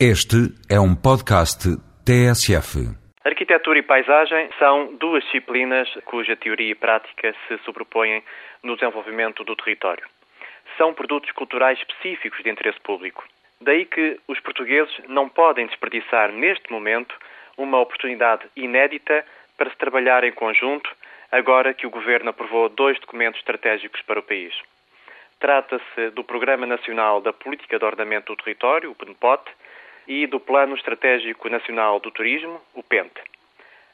Este é um podcast TSF. Arquitetura e paisagem são duas disciplinas cuja teoria e prática se sobrepõem no desenvolvimento do território. São produtos culturais específicos de interesse público. Daí que os portugueses não podem desperdiçar neste momento uma oportunidade inédita para se trabalhar em conjunto, agora que o Governo aprovou dois documentos estratégicos para o país. Trata-se do Programa Nacional da Política de Ordenamento do Território, o PNPOT, e do Plano Estratégico Nacional do Turismo, o PENTE.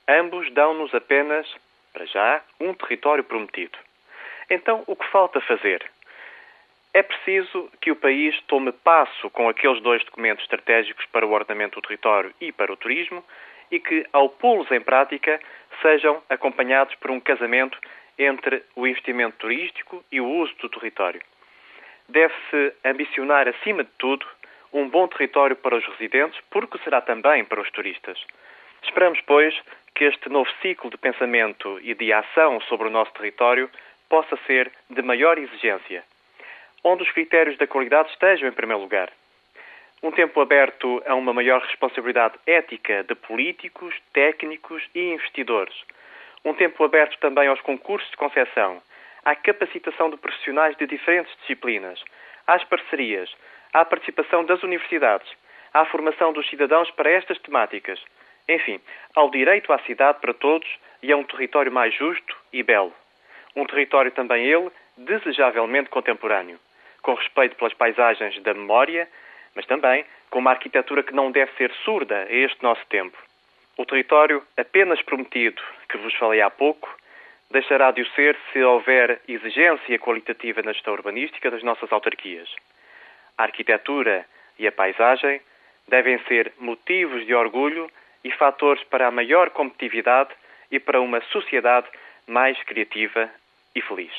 Ambos dão-nos apenas, para já, um território prometido. Então, o que falta fazer? É preciso que o país tome passo com aqueles dois documentos estratégicos para o ordenamento do território e para o turismo e que, ao pô-los em prática, sejam acompanhados por um casamento entre o investimento turístico e o uso do território. Deve-se ambicionar, acima de tudo, um bom território para os residentes, porque será também para os turistas. Esperamos, pois, que este novo ciclo de pensamento e de ação sobre o nosso território possa ser de maior exigência, onde os critérios da qualidade estejam em primeiro lugar. Um tempo aberto a uma maior responsabilidade ética de políticos, técnicos e investidores. Um tempo aberto também aos concursos de concessão, à capacitação de profissionais de diferentes disciplinas, às parcerias, à participação das universidades, à formação dos cidadãos para estas temáticas, enfim, ao direito à cidade para todos e a um território mais justo e belo. Um território também ele desejavelmente contemporâneo, com respeito pelas paisagens da memória, mas também com uma arquitetura que não deve ser surda a este nosso tempo. O território apenas prometido, que vos falei há pouco, deixará de o ser se houver exigência qualitativa na gestão urbanística das nossas autarquias a arquitetura e a paisagem devem ser motivos de orgulho e fatores para a maior competitividade e para uma sociedade mais criativa e feliz.